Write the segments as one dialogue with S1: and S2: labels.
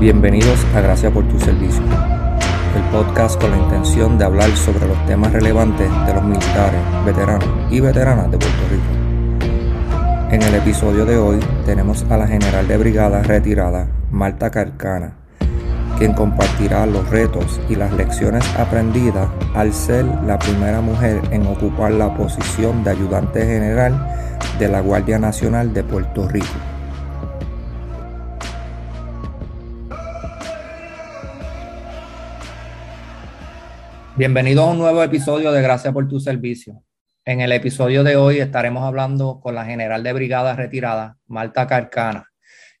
S1: Bienvenidos a Gracias por tu servicio, el podcast con la intención de hablar sobre los temas relevantes de los militares, veteranos y veteranas de Puerto Rico. En el episodio de hoy tenemos a la general de brigada retirada, Marta Carcana, quien compartirá los retos y las lecciones aprendidas al ser la primera mujer en ocupar la posición de ayudante general de la Guardia Nacional de Puerto Rico. Bienvenido a un nuevo episodio de Gracias por tu servicio. En el episodio de hoy estaremos hablando con la general de brigada retirada, Marta Carcana,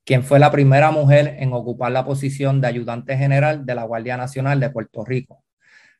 S1: quien fue la primera mujer en ocupar la posición de ayudante general de la Guardia Nacional de Puerto Rico.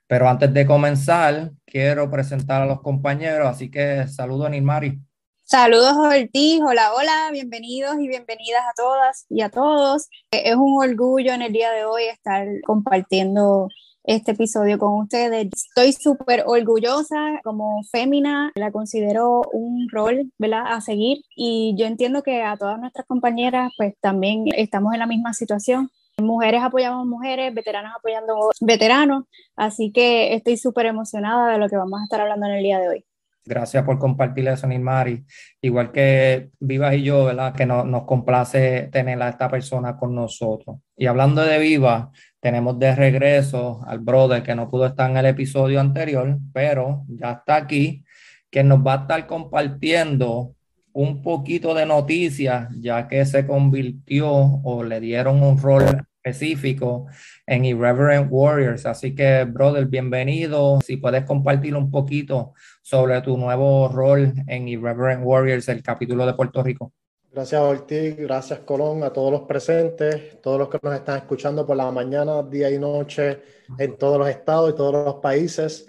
S1: Pero antes de comenzar, quiero presentar a los compañeros, así que saludo a Nilmari.
S2: Saludos Ortiz, hola, hola, bienvenidos y bienvenidas a todas y a todos. Es un orgullo en el día de hoy estar compartiendo este episodio con ustedes. Estoy súper orgullosa como fémina, la considero un rol, ¿verdad?, a seguir y yo entiendo que a todas nuestras compañeras pues también estamos en la misma situación. Mujeres apoyamos mujeres, veteranos apoyando veteranos, así que estoy súper emocionada de lo que vamos a estar hablando en el día de hoy.
S1: Gracias por compartir eso, Nilmari. Igual que Vivas y yo, ¿verdad? Que nos complace tener a esta persona con nosotros. Y hablando de Viva, tenemos de regreso al brother que no pudo estar en el episodio anterior, pero ya está aquí, que nos va a estar compartiendo un poquito de noticias, ya que se convirtió o le dieron un rol específico en Irreverent Warriors. Así que, brother, bienvenido. Si puedes compartir un poquito sobre tu nuevo rol en Irreverent Warriors, el capítulo de Puerto Rico.
S3: Gracias Ortiz, gracias Colón, a todos los presentes, todos los que nos están escuchando por la mañana, día y noche en todos los estados y todos los países.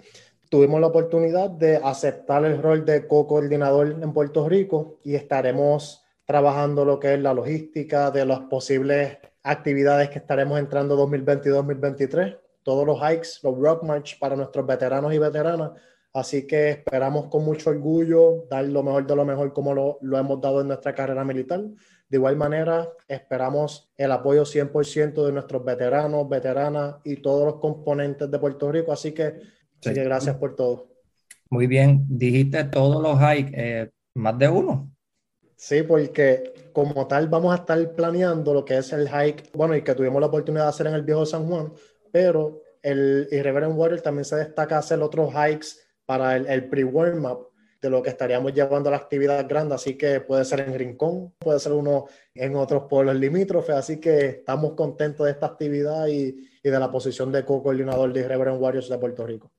S3: Tuvimos la oportunidad de aceptar el rol de co-coordinador en Puerto Rico y estaremos trabajando lo que es la logística de las posibles actividades que estaremos entrando 2022-2023, todos los hikes, los rock march para nuestros veteranos y veteranas Así que esperamos con mucho orgullo dar lo mejor de lo mejor como lo, lo hemos dado en nuestra carrera militar. De igual manera, esperamos el apoyo 100% de nuestros veteranos, veteranas y todos los componentes de Puerto Rico. Así que, gracias por todo.
S1: Muy bien, dijiste todos los hikes, eh, más de uno.
S3: Sí, porque como tal vamos a estar planeando lo que es el hike, bueno, y que tuvimos la oportunidad de hacer en el viejo San Juan, pero el Irreverent Warrior también se destaca hacer otros hikes para el, el pre-warm-up de lo que estaríamos llevando a la actividad grande, así que puede ser en Rincón, puede ser uno en otros pueblos limítrofes, así que estamos contentos de esta actividad y, y de la posición de co-coordinador de Reverend Warriors de Puerto Rico.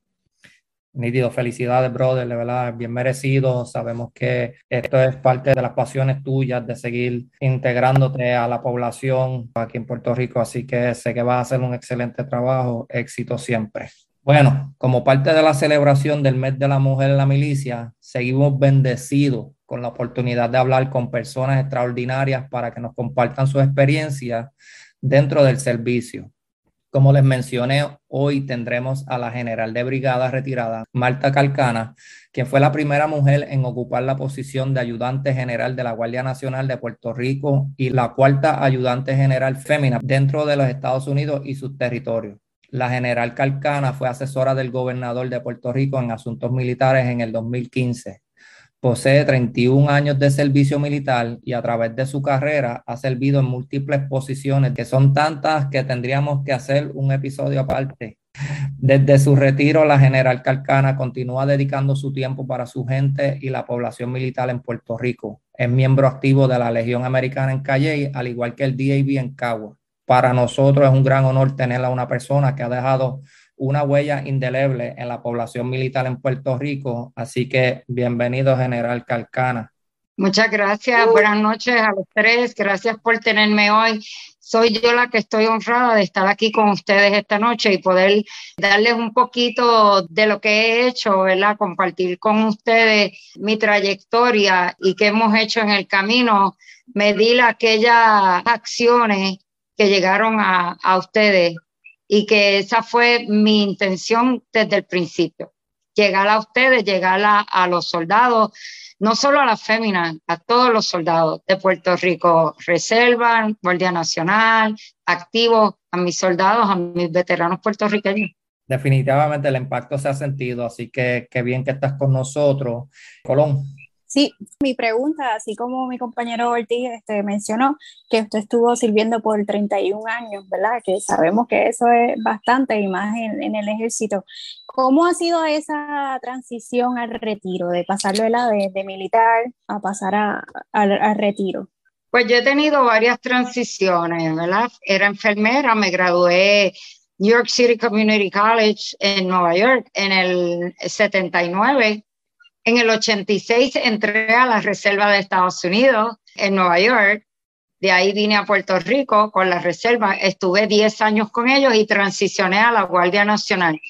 S1: Nítido, felicidades, brother, de verdad, bien merecido. Sabemos que esto es parte de las pasiones tuyas de seguir integrándote a la población aquí en Puerto Rico, así que sé que vas a hacer un excelente trabajo. Éxito siempre. Bueno, como parte de la celebración del mes de la mujer en la milicia, seguimos bendecidos con la oportunidad de hablar con personas extraordinarias para que nos compartan su experiencia dentro del servicio. Como les mencioné, hoy tendremos a la general de brigada retirada, Marta Calcana, quien fue la primera mujer en ocupar la posición de ayudante general de la Guardia Nacional de Puerto Rico y la cuarta ayudante general fémina dentro de los Estados Unidos y sus territorios. La general Calcana fue asesora del gobernador de Puerto Rico en asuntos militares en el 2015. Posee 31 años de servicio militar y a través de su carrera ha servido en múltiples posiciones, que son tantas que tendríamos que hacer un episodio aparte. Desde su retiro, la general Calcana continúa dedicando su tiempo para su gente y la población militar en Puerto Rico. Es miembro activo de la Legión Americana en Calle, al igual que el DAV en Cagua para nosotros es un gran honor tener a una persona que ha dejado una huella indeleble en la población militar en Puerto Rico. Así que bienvenido, General Calcana.
S4: Muchas gracias, buenas noches a los tres, gracias por tenerme hoy. Soy yo la que estoy honrada de estar aquí con ustedes esta noche y poder darles un poquito de lo que he hecho, ¿verdad? Compartir con ustedes mi trayectoria y qué hemos hecho en el camino, medir aquellas acciones que llegaron a, a ustedes y que esa fue mi intención desde el principio, llegar a ustedes, llegar a, a los soldados, no solo a las féminas, a todos los soldados de Puerto Rico, Reserva, Guardia Nacional, activos, a mis soldados, a mis veteranos puertorriqueños.
S1: Definitivamente el impacto se ha sentido, así que qué bien que estás con nosotros. Colón.
S2: Sí, mi pregunta, así como mi compañero Ortiz este, mencionó, que usted estuvo sirviendo por 31 años, ¿verdad? Que sabemos que eso es bastante y más en, el ejército. ¿Cómo ha sido esa transición al retiro, de pasarlo de, de militar a pasar al retiro?
S4: Pues yo he tenido varias transiciones, ¿verdad? Era enfermera, me gradué New York City Community College en Nueva York en el 79 en el 86 entré a la Reserva de Estados Unidos en Nueva York. De ahí vine a Puerto Rico con la Reserva. Estuve 10 años con ellos y transicioné a la Guardia Nacional.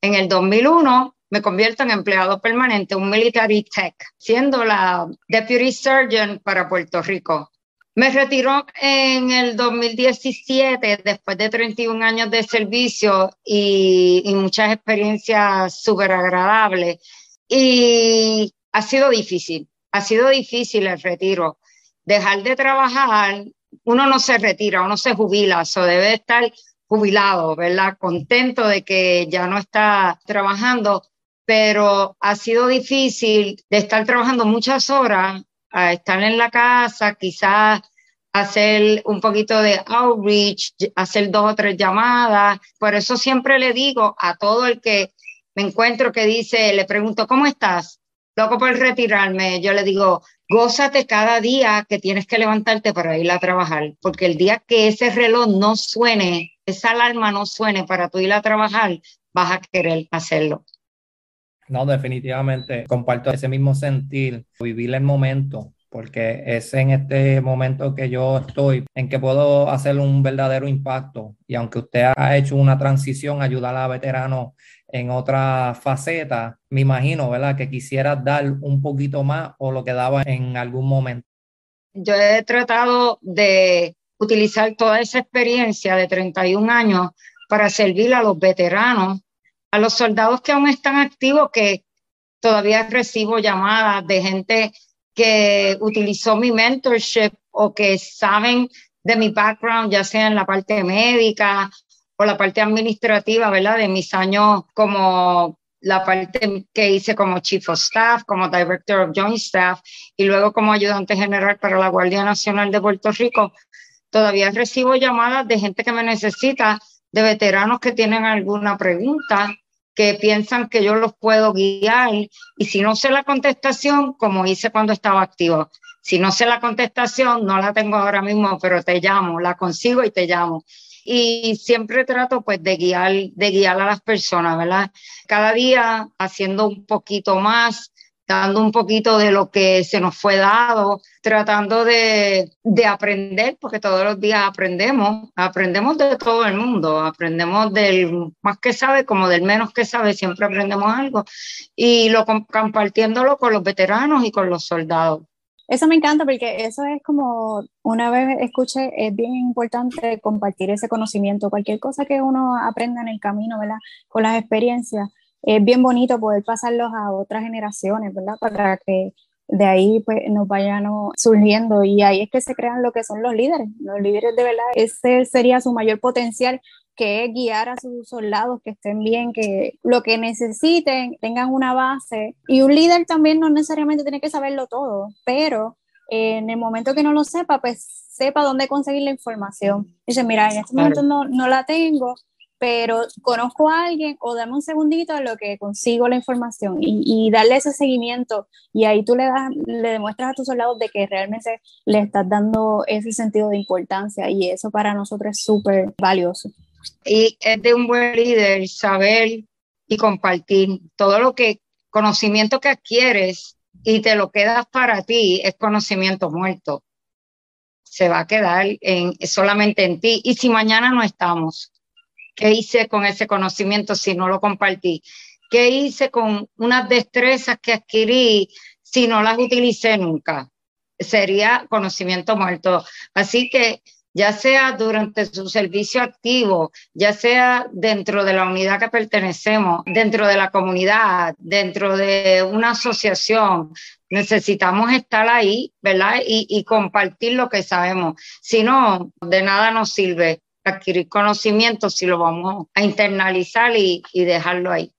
S4: En el 2001 me convierto en empleado permanente, un military tech, siendo la deputy surgeon para Puerto Rico. Me retiró en el 2017 después de 31 años de servicio y, y muchas experiencias súper agradables y ha sido difícil, ha sido difícil el retiro. Dejar de trabajar, uno no se retira, uno se jubila, eso debe estar jubilado, ¿verdad? Contento de que ya no está trabajando, pero ha sido difícil de estar trabajando muchas horas, estar en la casa, quizás hacer un poquito de outreach, hacer dos o tres llamadas. Por eso siempre le digo a todo el que me encuentro que dice, le pregunto, ¿cómo estás? Loco por retirarme, yo le digo, gózate cada día que tienes que levantarte para ir a trabajar, porque el día que ese reloj no suene, esa alarma no suene para tú ir a trabajar, vas a querer hacerlo.
S1: No, definitivamente comparto ese mismo sentir, vivir el momento, porque es en este momento que yo estoy, en que puedo hacer un verdadero impacto. Y aunque usted ha hecho una transición, ayudar a veteranos en otra faceta, me imagino, ¿verdad? Que quisiera dar un poquito más o lo que daba en algún momento.
S4: Yo he tratado de utilizar toda esa experiencia de 31 años para servir a los veteranos, a los soldados que aún están activos, que todavía recibo llamadas de gente que utilizó mi mentorship o que saben de mi background, ya sea en la parte médica por la parte administrativa, ¿verdad? De mis años como la parte que hice como Chief of Staff, como Director of Joint Staff y luego como ayudante general para la Guardia Nacional de Puerto Rico, todavía recibo llamadas de gente que me necesita, de veteranos que tienen alguna pregunta, que piensan que yo los puedo guiar y si no sé la contestación, como hice cuando estaba activo, si no sé la contestación, no la tengo ahora mismo, pero te llamo, la consigo y te llamo y siempre trato pues de guiar, de guiar a las personas, ¿verdad? Cada día haciendo un poquito más, dando un poquito de lo que se nos fue dado, tratando de, de, aprender, porque todos los días aprendemos, aprendemos de todo el mundo, aprendemos del más que sabe como del menos que sabe, siempre aprendemos algo, y lo compartiéndolo con los veteranos y con los soldados.
S2: Eso me encanta porque eso es como, una vez escuché, es bien importante compartir ese conocimiento, cualquier cosa que uno aprenda en el camino, ¿verdad? Con las experiencias, es bien bonito poder pasarlos a otras generaciones, ¿verdad? Para que de ahí pues nos vayan surgiendo y ahí es que se crean lo que son los líderes, los líderes de verdad, ese sería su mayor potencial que es guiar a sus soldados que estén bien, que lo que necesiten tengan una base. Y un líder también no necesariamente tiene que saberlo todo, pero en el momento que no lo sepa, pues sepa dónde conseguir la información. Dice, mira, en este momento no, no la tengo, pero conozco a alguien o dame un segundito a lo que consigo la información y, y, darle ese seguimiento y ahí tú le, das, le demuestras a tus soldados de que realmente le estás dando ese sentido de importancia y eso para nosotros es súper valioso.
S4: Y es de un buen líder saber y compartir todo lo que, conocimiento que adquieres y te lo quedas para ti, es conocimiento muerto. Se va a quedar en, solamente en ti. Y si mañana no estamos, ¿qué hice con ese conocimiento si no lo compartí? ¿Qué hice con unas destrezas que adquirí si no las utilicé nunca? Sería conocimiento muerto. Así que ya sea durante su servicio activo, ya sea dentro de la unidad que pertenecemos, dentro de la comunidad, dentro de una asociación. Necesitamos estar ahí, ¿verdad? Y, compartir lo que sabemos. Si no, de nada nos sirve adquirir conocimiento si lo vamos a internalizar y, y dejarlo ahí.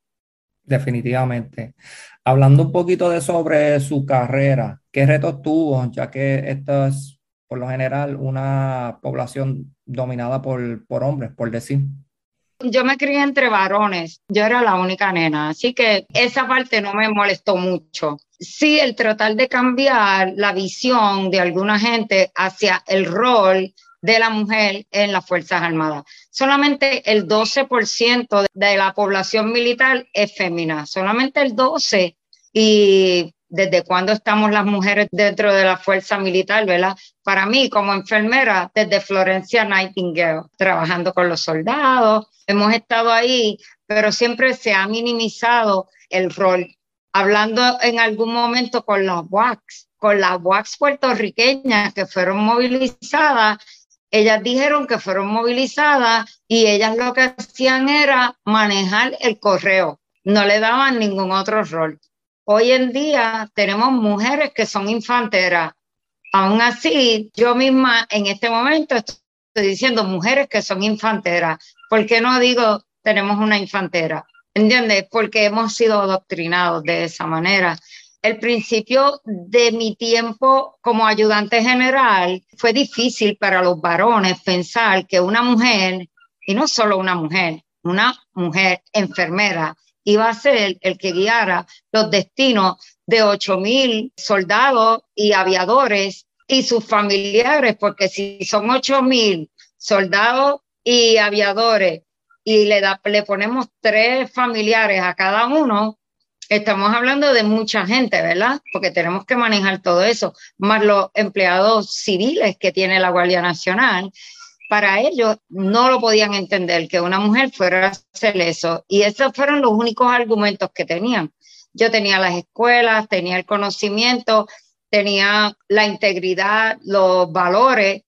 S1: Definitivamente. Hablando un poquito de sobre su carrera, ¿qué retos tuvo? Ya que esto es por lo general una población dominada por, por hombres, por decir.
S4: Yo me crié entre varones, yo era la única nena, así que esa parte no me molestó mucho. Sí, el tratar de cambiar la visión de alguna gente hacia el rol de la mujer en las Fuerzas Armadas. Solamente el 12% de la población militar es femenina, solamente el 12%. Y desde cuándo estamos las mujeres dentro de la fuerza militar, ¿verdad? Para mí, como enfermera, desde Florencia Nightingale, trabajando con los soldados, hemos estado ahí, pero siempre se ha minimizado el rol. Hablando en algún momento con las WACs, con las WACs puertorriqueñas que fueron movilizadas, ellas dijeron que fueron movilizadas y ellas lo que hacían era manejar el correo, no le daban ningún otro rol. Hoy en día tenemos mujeres que son infanteras. Aún así, yo misma en este momento estoy diciendo mujeres que son infanteras. ¿Por qué no digo tenemos una infantera? ¿Entiendes? Porque hemos sido adoctrinados de esa manera. El principio de mi tiempo como ayudante general fue difícil para los varones pensar que una mujer, y no solo una mujer, una mujer enfermera, iba a ser el que guiara los destinos de 8.000 soldados y aviadores y sus familiares, porque si son 8.000 soldados y aviadores y le, da, le ponemos tres familiares a cada uno, estamos hablando de mucha gente, ¿verdad? Porque tenemos que manejar todo eso, más los empleados civiles que tiene la Guardia Nacional para ellos no lo podían entender que una mujer fuera a hacer eso. Y esos fueron los únicos argumentos que tenían. Yo tenía las escuelas, tenía el conocimiento, tenía la integridad, los valores,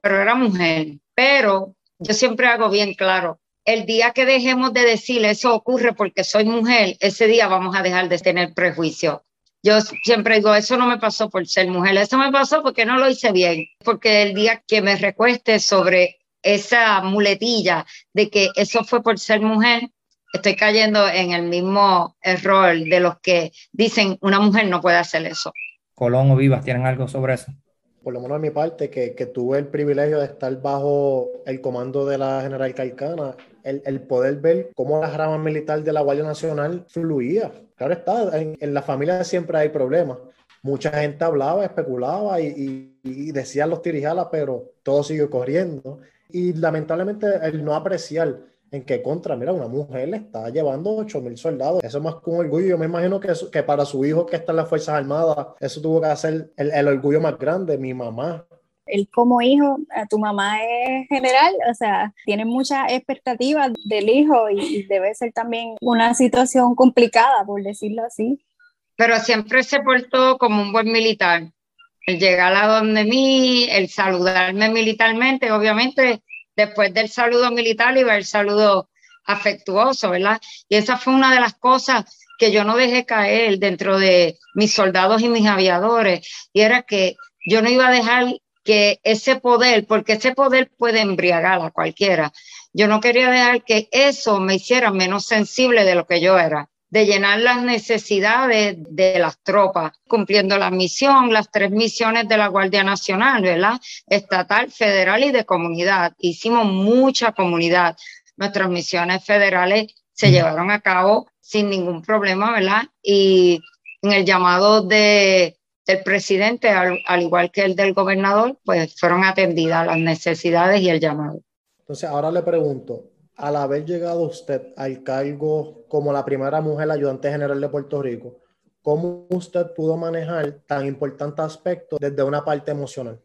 S4: pero era mujer. Pero yo siempre hago bien claro, el día que dejemos de decir eso ocurre porque soy mujer, ese día vamos a dejar de tener prejuicio. Yo siempre digo, eso no me pasó por ser mujer, eso me pasó porque no lo hice bien, porque el día que me recueste sobre esa muletilla de que eso fue por ser mujer, estoy cayendo en el mismo error de los que dicen una mujer no puede hacer eso.
S1: Colón o Vivas, ¿tienen algo sobre eso?
S3: Por lo menos de mi parte, que, que tuve el privilegio de estar bajo el comando de la general Calcana, el, poder ver cómo la rama militar de la Guardia Nacional fluía Claro está, en, la familia siempre hay problemas. Mucha gente hablaba, especulaba y, decía los tirijalas, pero todo siguió corriendo. Y lamentablemente el no apreciar en qué contra, mira, una mujer le está llevando 8 mil soldados. Eso es más un orgullo. Yo me imagino que, que para su hijo que está en las Fuerzas Armadas, eso tuvo que hacer el, el orgullo más grande, mi mamá
S2: él como hijo, tu mamá es general, o sea, tiene muchas expectativas del hijo y, debe ser también una situación complicada, por decirlo así.
S4: Pero siempre se portó como un buen militar. El llegar a donde mí, el saludarme militarmente, obviamente, después del saludo militar iba el saludo afectuoso, ¿verdad? Y esa fue una de las cosas que yo no dejé caer dentro de mis soldados y mis aviadores, y era que yo no iba a dejar que ese poder, porque ese poder puede embriagar a cualquiera, yo no quería dejar que eso me hiciera menos sensible de lo que yo era, de llenar las necesidades de las tropas, cumpliendo la misión, las tres misiones de la Guardia Nacional, ¿verdad? Estatal, federal y de comunidad. Hicimos mucha comunidad. Nuestras misiones federales se llevaron a cabo sin ningún problema, ¿verdad? Y en el llamado de del presidente, al, igual que el del gobernador, pues fueron atendidas las necesidades y el llamado.
S3: Entonces, ahora le pregunto, al haber llegado usted al cargo como la primera mujer ayudante general de Puerto Rico, ¿cómo usted pudo manejar tan importante aspecto desde una parte emocional?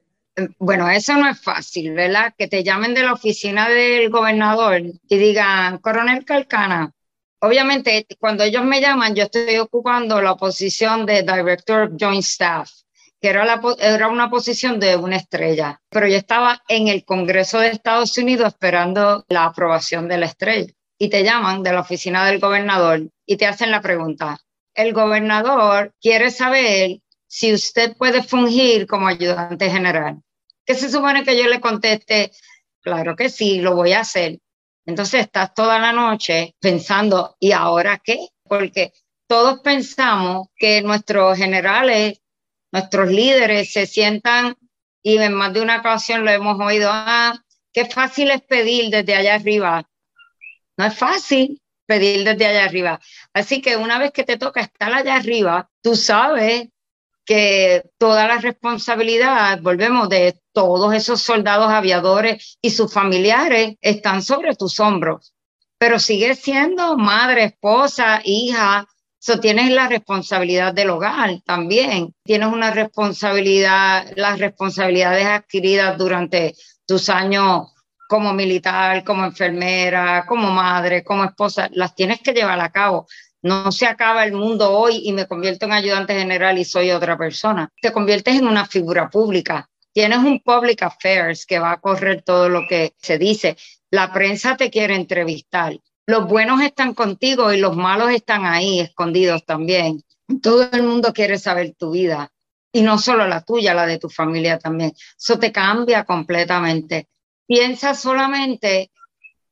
S4: Bueno, eso no es fácil, ¿verdad? Que te llamen de la oficina del gobernador y digan, coronel Calcana, Obviamente, cuando ellos me llaman, yo estoy ocupando la posición de Director of Joint Staff. que era, era una posición de una estrella, pero yo estaba en el Congreso de Estados Unidos esperando la aprobación de la estrella y te llaman de la oficina del gobernador y te hacen la pregunta, el gobernador quiere saber si usted puede fungir como ayudante general. ¿Qué se supone que yo le conteste? Claro que sí, lo voy a hacer. Entonces estás toda la noche pensando, ¿y ahora qué? Porque todos pensamos que nuestros generales, nuestros líderes se sientan, y en más de una ocasión lo hemos oído, ah, qué fácil es pedir desde allá arriba. No es fácil pedir desde allá arriba. Así que una vez que te toca estar allá arriba, tú sabes que toda la responsabilidad, volvemos, de todos esos soldados aviadores y sus familiares están sobre tus hombros. Pero sigues siendo madre, esposa, hija, So, tienes la responsabilidad del hogar también. Tienes una responsabilidad, las responsabilidades adquiridas durante tus años como militar, como enfermera, como madre, como esposa, las tienes que llevar a cabo. No se acaba el mundo hoy y me convierto en ayudante general y soy otra persona. Te conviertes en una figura pública. Tienes un public affairs que va a correr todo lo que se dice. La prensa te quiere entrevistar. Los buenos están contigo y los malos están ahí, escondidos también. Todo el mundo quiere saber tu vida y no solo la tuya, la de tu familia también. Eso te cambia completamente. Piensa solamente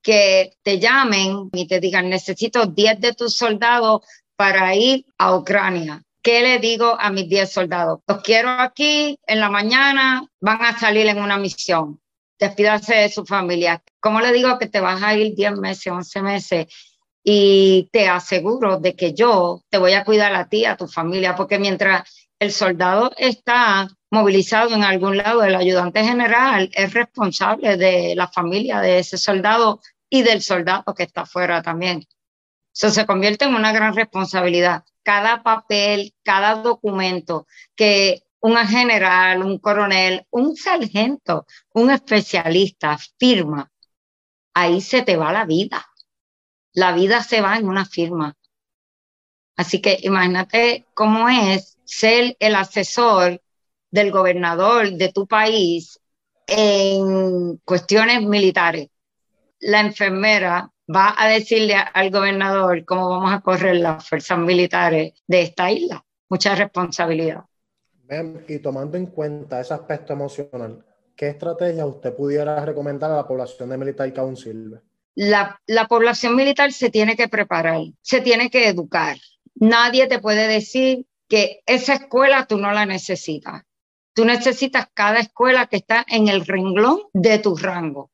S4: que te llamen y te digan, necesito 10 de tus soldados para ir a Ucrania. ¿Qué le digo a mis 10 soldados? Los quiero aquí, en la mañana van a salir en una misión. Despídase de su familia. ¿Cómo le digo que te vas a ir 10 meses, 11 meses? Y te aseguro de que yo te voy a cuidar a ti, a tu familia, porque mientras el soldado está movilizado en algún lado, el ayudante general es responsable de la familia de ese soldado y del soldado que está afuera también. Eso se convierte en una gran responsabilidad. Cada papel, cada documento que un general, un coronel, un sargento, un especialista firma, ahí se te va la vida. La vida se va en una firma. Así que imagínate cómo es ser el asesor del gobernador de tu país en cuestiones militares la enfermera va a decirle al gobernador cómo vamos a correr las fuerzas militares de esta isla. Mucha responsabilidad.
S3: Y tomando en cuenta ese aspecto emocional, ¿qué estrategia usted pudiera recomendar a la población de Militar Council?
S4: La, la población militar se tiene que preparar, se tiene que educar. Nadie te puede decir que esa escuela tú no la necesitas. Tú necesitas cada escuela que está en el renglón de tu rango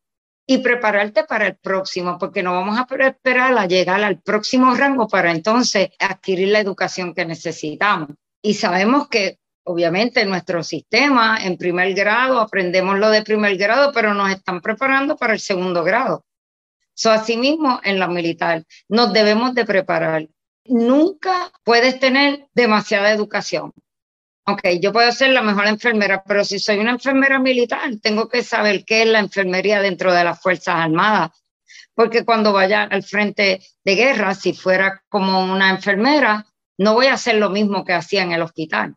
S4: y prepararte para el próximo, porque no vamos a esperar a llegar al próximo rango para entonces adquirir la educación que necesitamos. Y sabemos que obviamente en nuestro sistema, en primer grado, aprendemos lo de primer grado, pero nos están preparando para el segundo grado. So, asimismo, en la militar, nos debemos de preparar. Nunca puedes tener demasiada educación ok, yo puedo ser la mejor enfermera, pero si soy una enfermera militar, tengo que saber qué es la enfermería dentro de las Fuerzas Armadas. Porque cuando vaya al frente de guerra, si fuera como una enfermera, no voy a hacer lo mismo que hacía en el hospital.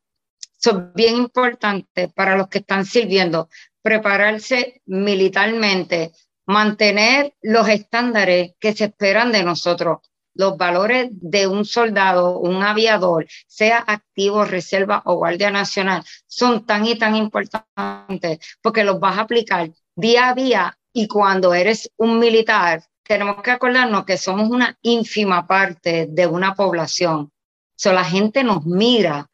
S4: Eso es bien importante para los que están sirviendo, prepararse militarmente, mantener los estándares que se esperan de nosotros los valores de un soldado, un aviador, sea activo, reserva o guardia nacional, son tan y tan importantes porque los vas a aplicar día a día y cuando eres un militar, tenemos que acordarnos que somos una ínfima parte de una población. So, la gente nos mira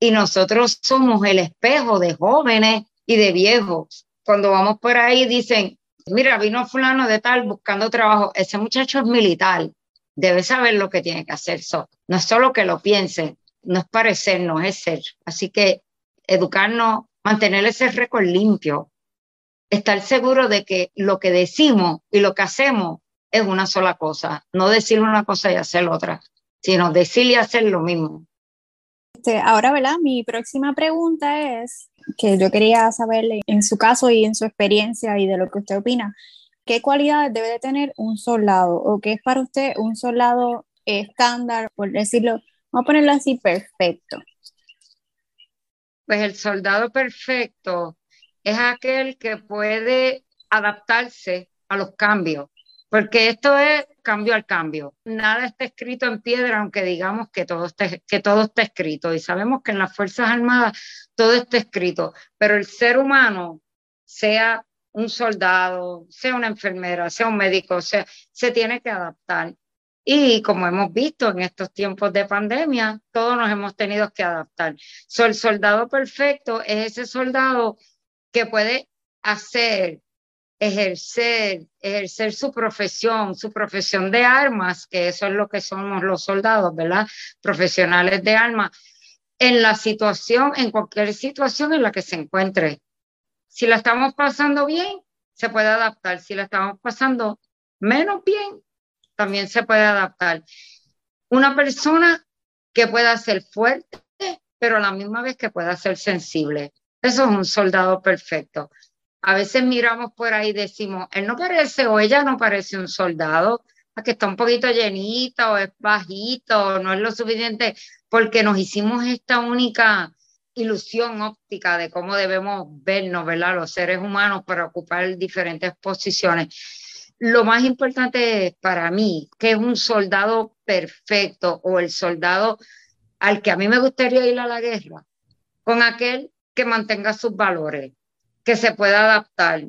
S4: y nosotros somos el espejo de jóvenes y de viejos. Cuando vamos por ahí dicen, mira, vino fulano de tal buscando trabajo, ese muchacho es militar debe saber lo que tiene que hacer. no es solo que lo piense, no es parecernos, es ser. Así que educarnos, mantener ese récord limpio, estar seguro de que lo que decimos y lo que hacemos es una sola cosa, no decir una cosa y hacer otra, sino decir y hacer lo mismo.
S2: Este, ahora, ¿verdad? Mi próxima pregunta es, que yo quería saberle en su caso y en su experiencia y de lo que usted opina, ¿Qué cualidades debe de tener un soldado? ¿O qué es para usted un soldado estándar, por decirlo, vamos a ponerlo así, perfecto?
S4: Pues el soldado perfecto es aquel que puede adaptarse a los cambios, porque esto es cambio al cambio. Nada está escrito en piedra, aunque digamos que todo, esté, está escrito. Y sabemos que en las Fuerzas Armadas todo está escrito, pero el ser humano, sea un soldado, sea una enfermera, sea un médico, sea, se tiene que adaptar. Y como hemos visto en estos tiempos de pandemia, todos nos hemos tenido que adaptar. So, el soldado perfecto es ese soldado que puede hacer, ejercer, ejercer su profesión, su profesión de armas, que eso es lo que somos los soldados, ¿verdad? Profesionales de armas, en la situación, en cualquier situación en la que se encuentre. Si la estamos pasando bien, se puede adaptar. Si la estamos pasando menos bien, también se puede adaptar. Una persona que pueda ser fuerte, pero a la misma vez que pueda ser sensible. Eso es un soldado perfecto. A veces miramos por ahí y decimos, él no parece o ella no parece un soldado, que está un poquito llenito es bajito, no es lo suficiente, porque nos hicimos esta única ilusión óptica de cómo debemos vernos, ¿verdad? Los seres humanos para ocupar diferentes posiciones lo más importante para mí, que es un soldado perfecto o el soldado al que a mí me gustaría ir a la guerra, con aquel que mantenga sus valores, que se pueda adaptar,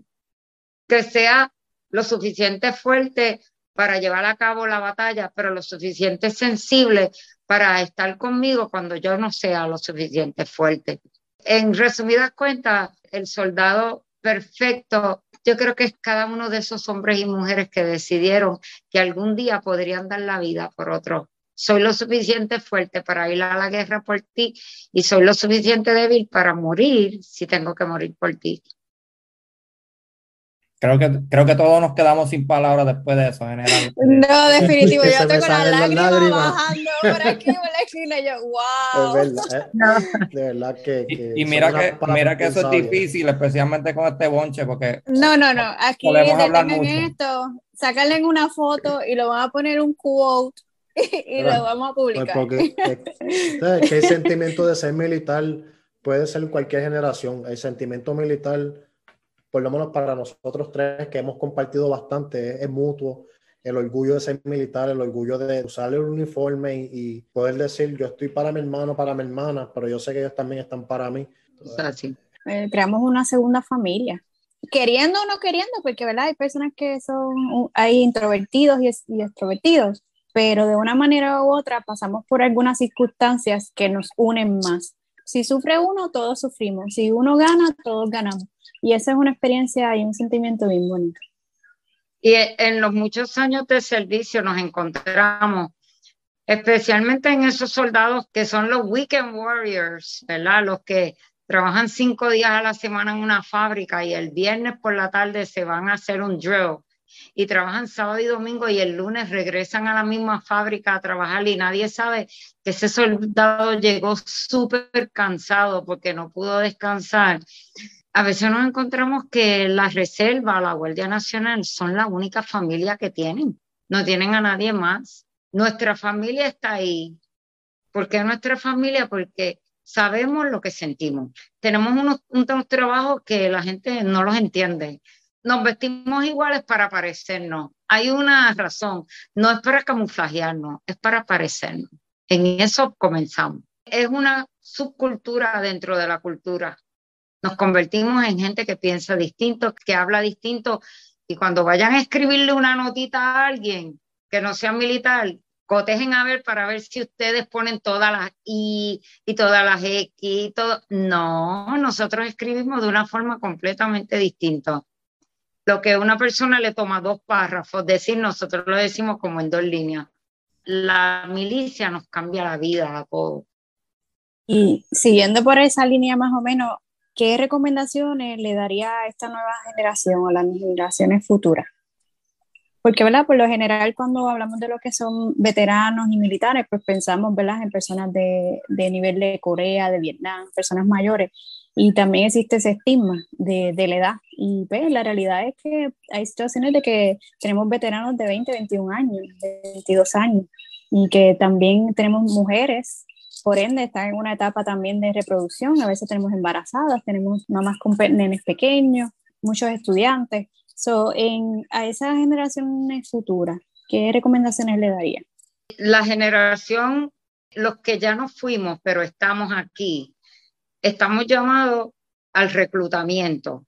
S4: que sea lo suficiente fuerte para llevar a cabo la batalla, pero lo suficiente sensible para estar conmigo cuando yo no sea lo suficiente fuerte. En resumidas cuentas, el soldado perfecto yo creo que es cada uno de esos hombres y mujeres que decidieron que algún día podrían dar la vida por otro. Soy lo suficiente fuerte para ir a la guerra por ti y soy lo suficiente débil para morir si tengo que morir por ti.
S1: Creo que, creo que todos nos quedamos sin palabras después de eso, general.
S2: No, definitivo. Yo tengo la lágrima bajando por aquí por la esquina. Yo, wow.
S3: Es verdad, eh, de verdad que. que
S1: y, mira que, mira que eso es difícil, especialmente con este bonche, porque.
S2: No, no, no. Aquí detengan esto, sacarle una foto y lo van a poner un quote y, lo vamos a pues publicar.
S3: porque, que el sentimiento de ser militar puede ser cualquier generación. El sentimiento militar por lo menos para nosotros tres que hemos compartido bastante, es, mutuo. El orgullo de ser militar, el orgullo de usar el uniforme y, poder decir, yo estoy para mi hermano, para mi hermana, pero yo sé que ellos también están para mí.
S2: Eh, creamos una segunda familia queriendo o no queriendo, porque ¿verdad? hay personas que son, hay introvertidos y, y, extrovertidos, pero de una manera u otra pasamos por algunas circunstancias que nos unen más. Si sufre uno, todos sufrimos. Si uno gana, todos ganamos. Y esa es una experiencia y un sentimiento bien bonito.
S4: Y en los muchos años de servicio nos encontramos, especialmente en esos soldados que son los weekend warriors, ¿verdad? Los que trabajan cinco días a la semana en una fábrica y el viernes por la tarde se van a hacer un drill y trabajan sábado y domingo y el lunes regresan a la misma fábrica a trabajar y nadie sabe que ese soldado llegó súper cansado porque no pudo descansar a veces nos encontramos que la Reserva, la Guardia Nacional, son la única familia que tienen. No tienen a nadie más. Nuestra familia está ahí. ¿Por qué nuestra familia? Porque sabemos lo que sentimos. Tenemos unos, unos trabajos que la gente no los entiende. Nos vestimos iguales para parecernos. Hay una razón. No es para camuflajearnos, es para parecernos. En eso comenzamos. Es una subcultura dentro de la cultura nos convertimos en gente que piensa distinto, que habla distinto, y cuando vayan a escribirle una notita a alguien que no sea militar, cotejen a ver para ver si ustedes ponen todas las I y todas las X y todo. No, nosotros escribimos de una forma completamente distinta. Lo que una persona le toma dos párrafos, decir, nosotros lo decimos como en dos líneas. La milicia nos cambia la vida a todos.
S2: Y siguiendo por esa línea más o menos, ¿qué recomendaciones le daría a esta nueva generación o las generaciones futuras? Porque, ¿verdad? Por lo general, cuando hablamos de lo que son veteranos y militares, pues pensamos, ¿verdad? En personas de, de nivel de Corea, de Vietnam, personas mayores. Y también existe ese estigma de, de, la edad. Y pues la realidad es que hay situaciones de que tenemos veteranos de 20, 21 años, de 22 años. Y que también tenemos mujeres por ende están en una etapa también de reproducción. A veces tenemos embarazadas, tenemos mamás con nenes pequeños, muchos estudiantes. So, en, a esas generaciones futuras, ¿qué recomendaciones le daría?
S4: La generación, los que ya no fuimos, pero estamos aquí, estamos llamados al reclutamiento.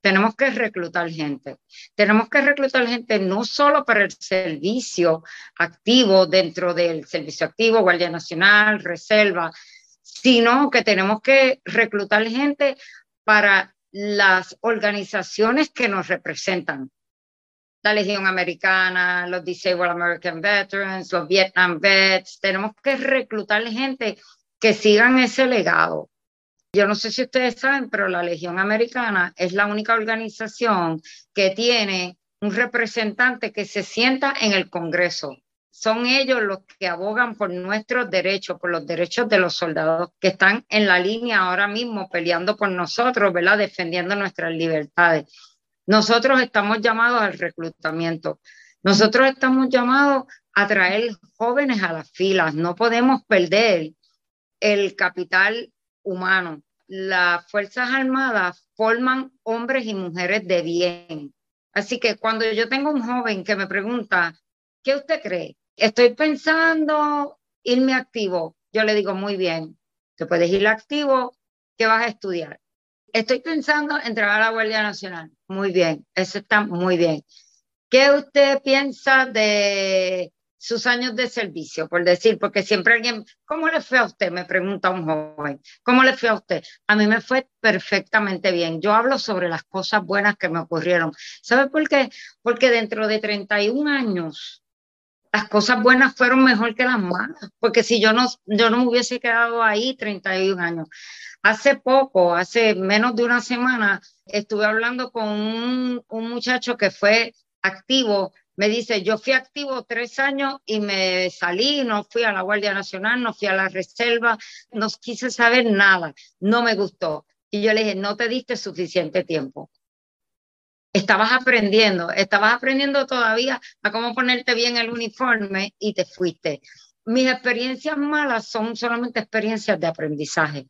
S4: Tenemos que reclutar gente. Tenemos que reclutar gente no solo para el servicio activo dentro del servicio activo, Guardia Nacional, Reserva, sino que tenemos que reclutar gente para las organizaciones que nos representan. La Legión Americana, los Disabled American Veterans, los Vietnam Vets. Tenemos que reclutar gente que sigan ese legado. Yo no sé si ustedes saben, pero la Legión Americana es la única organización que tiene un representante que se sienta en el Congreso. Son ellos los que abogan por nuestros derechos, por los derechos de los soldados que están en la línea ahora mismo peleando por nosotros, ¿verdad? Defendiendo nuestras libertades. Nosotros estamos llamados al reclutamiento. Nosotros estamos llamados a traer jóvenes a las filas. No podemos perder el capital humano. Las Fuerzas Armadas forman hombres y mujeres de bien. Así que cuando yo tengo un joven que me pregunta, ¿qué usted cree? Estoy pensando irme activo. Yo le digo, muy bien, te puedes ir activo, ¿qué vas a estudiar? Estoy pensando entrar a la Guardia Nacional. Muy bien, eso está muy bien. ¿Qué usted piensa de sus años de servicio, por decir, porque siempre alguien, ¿cómo le fue a usted? Me pregunta un joven, ¿cómo le fue a usted? A mí me fue perfectamente bien. Yo hablo sobre las cosas buenas que me ocurrieron. ¿Sabe por qué? Porque dentro de 31 años, las cosas buenas fueron mejor que las malas, porque si yo no, yo no me hubiese quedado ahí 31 años. Hace poco, hace menos de una semana, estuve hablando con un, un muchacho que fue activo me dice, yo fui activo tres años y me salí, no fui a la Guardia Nacional, no fui a la Reserva, no quise saber nada, no me gustó. Y yo le dije, no te diste suficiente tiempo. Estabas aprendiendo, estabas aprendiendo todavía a cómo ponerte bien el uniforme y te fuiste. Mis experiencias malas son solamente experiencias de aprendizaje.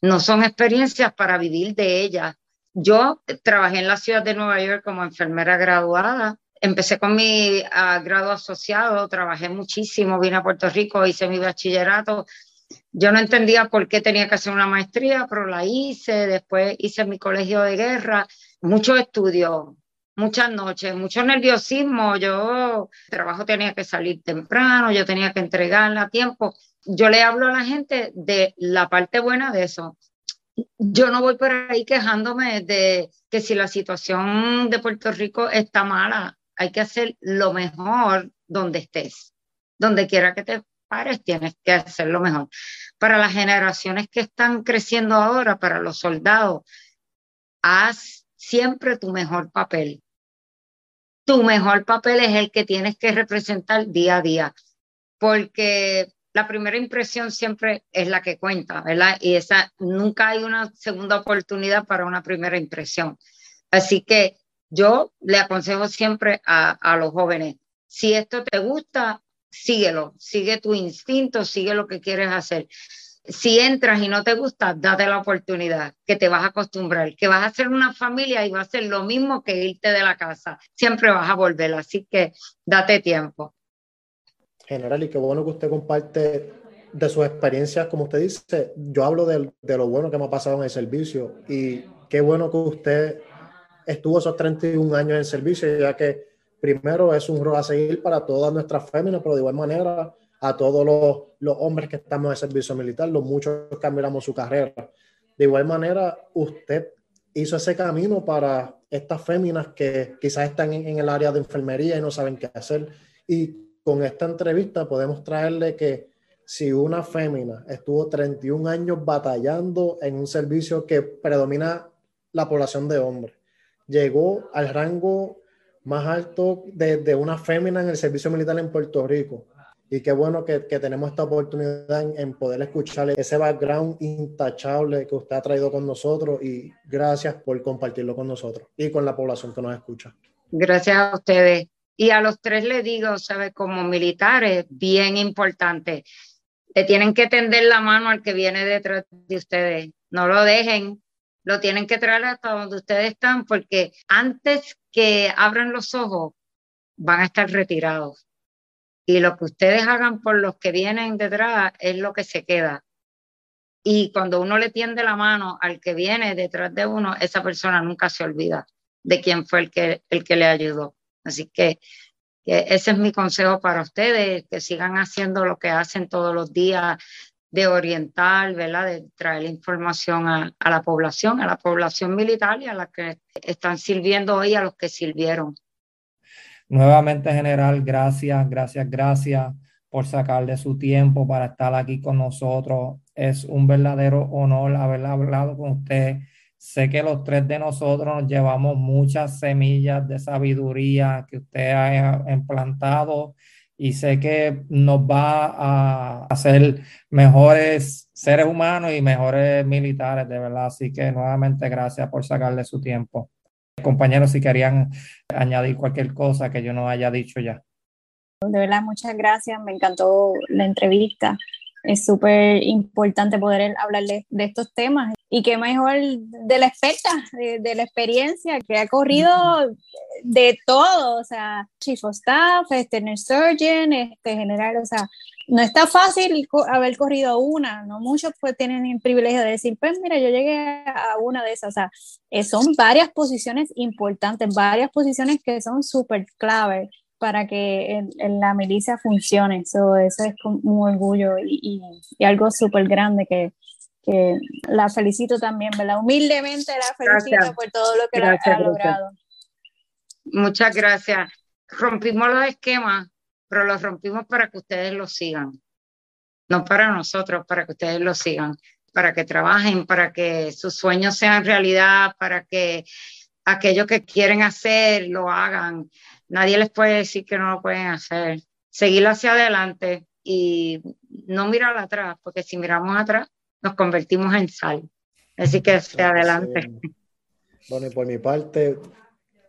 S4: No son experiencias para vivir de ellas. Yo trabajé en la ciudad de Nueva York como enfermera graduada empecé con mi ah, grado asociado, trabajé muchísimo, vine a Puerto Rico, hice mi bachillerato. Yo no entendía por qué tenía que hacer una maestría, pero la hice, después hice mi colegio de guerra, mucho estudio, muchas noches, mucho nerviosismo. Yo, el trabajo tenía que salir temprano, yo tenía que entregarla a tiempo. Yo le hablo a la gente de la parte buena de eso. Yo no voy por ahí quejándome de que si la situación de Puerto Rico está mala, hay que hacer lo mejor donde estés. Donde quiera que te pares, tienes que hacer lo mejor. Para las generaciones que están creciendo ahora, para los soldados, haz siempre tu mejor papel. Tu mejor papel es el que tienes que representar día a día, porque la primera impresión siempre es la que cuenta, ¿verdad? Y esa nunca hay una segunda oportunidad para una primera impresión. Así que yo le aconsejo siempre a, los jóvenes, si esto te gusta, síguelo, sigue tu instinto, sigue lo que quieres hacer. Si entras y no te gusta, date la oportunidad, que te vas a acostumbrar, que vas a hacer una familia y va a ser lo mismo que irte de la casa. Siempre vas a volver, así que date tiempo.
S3: General, y qué bueno que usted comparte de sus experiencias, como usted dice, yo hablo de, de lo bueno que me ha pasado en el servicio y qué bueno que usted estuvo esos 31 años en servicio, ya que primero es un rol a seguir para todas nuestras féminas, pero de igual manera a todos los, los hombres que estamos en servicio militar, los muchos que miramos su carrera. De igual manera, usted hizo ese camino para estas féminas que quizás están en, en, el área de enfermería y no saben qué hacer. Y con esta entrevista podemos traerle que si una fémina estuvo 31 años batallando en un servicio que predomina la población de hombres, llegó al rango más alto de, una fémina en el servicio militar en Puerto Rico. Y qué bueno que, tenemos esta oportunidad en, poder escucharle ese background intachable que usted ha traído con nosotros y gracias por compartirlo con nosotros y con la población que nos escucha.
S4: Gracias a ustedes. Y a los tres les digo, ¿sabe? Como militares, bien importante, Le tienen que tender la mano al que viene detrás de ustedes. No lo dejen, lo tienen que traer hasta donde ustedes están, porque antes que abran los ojos, van a estar retirados. Y lo que ustedes hagan por los que vienen detrás es lo que se queda. Y cuando uno le tiende la mano al que viene detrás de uno, esa persona nunca se olvida de quién fue el que, el que le ayudó. Así que, ese es mi consejo para ustedes, que sigan haciendo lo que hacen todos los días de orientar, ¿verdad? de traer información a, la población, a la población militar y a la que están sirviendo hoy, a los que sirvieron.
S1: Nuevamente, general, gracias, gracias, gracias por sacarle su tiempo para estar aquí con nosotros. Es un verdadero honor haber hablado con usted. Sé que los tres de nosotros nos llevamos muchas semillas de sabiduría que usted ha implantado y sé que nos va a hacer mejores seres humanos y mejores militares, de verdad. Así que nuevamente gracias por sacarle su tiempo. Compañeros, si querían añadir cualquier cosa que yo no haya dicho ya.
S2: De verdad, muchas gracias. Me encantó la entrevista. Es súper importante poder hablar de, estos temas. Y qué mejor de la experta, de, la experiencia, que ha corrido de todo, o sea, chief of staff, este, surgeon, este, general, o sea, no está fácil haber corrido una, no muchos pues tienen el privilegio de decir, pues mira, yo llegué a una de esas, o sea, eh, son varias posiciones importantes, varias posiciones que son súper clave para que en, la milicia funcione. eso es un orgullo y, algo súper grande que, la felicito también, ¿verdad? Humildemente la felicito por todo lo que ha logrado.
S4: Muchas gracias. Rompimos los esquemas, pero los rompimos para que ustedes lo sigan. No para nosotros, para que ustedes lo sigan, para que trabajen, para que sus sueños sean realidad, para que aquello que quieren hacer lo hagan nadie les puede decir que no lo pueden hacer. Seguir hacia adelante y no mirar atrás, porque si miramos atrás nos convertimos en sal. Así que adelante.
S3: Bueno, y por mi parte,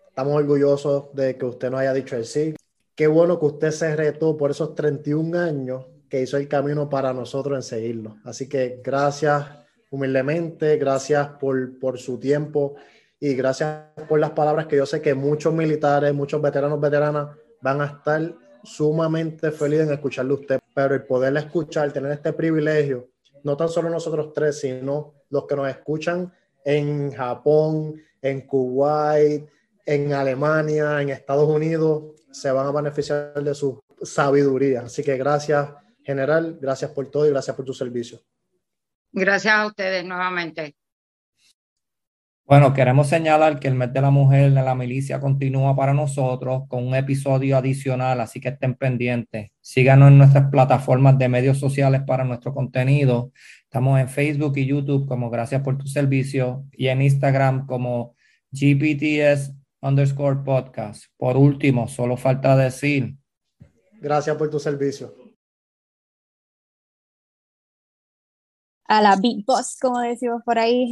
S3: estamos orgullosos de que usted nos haya dicho el sí. Qué bueno que usted se retó por esos 31 años que hizo el camino para nosotros en seguirlo. Así que gracias humildemente, gracias por, por su tiempo y gracias por las palabras que yo sé que muchos militares, muchos veteranos, veteranas van a estar sumamente felices en escucharle a usted, pero el poderle escuchar, tener este privilegio, no tan solo nosotros tres, sino los que nos escuchan en Japón, en Kuwait, en Alemania, en Estados Unidos, se van a beneficiar de su sabiduría. Así que gracias, general, gracias por todo y gracias por tu servicio.
S4: Gracias a ustedes nuevamente.
S1: Bueno, queremos señalar que el mes de la mujer de la milicia continúa para nosotros con un episodio adicional, así que estén pendientes. Síganos en nuestras plataformas de medios sociales para nuestro contenido. Estamos en Facebook y YouTube como Gracias por tu servicio y en Instagram como GPTS underscore podcast. Por último, solo falta decir.
S3: Gracias por tu servicio.
S2: A la Big Boss, como decimos por ahí.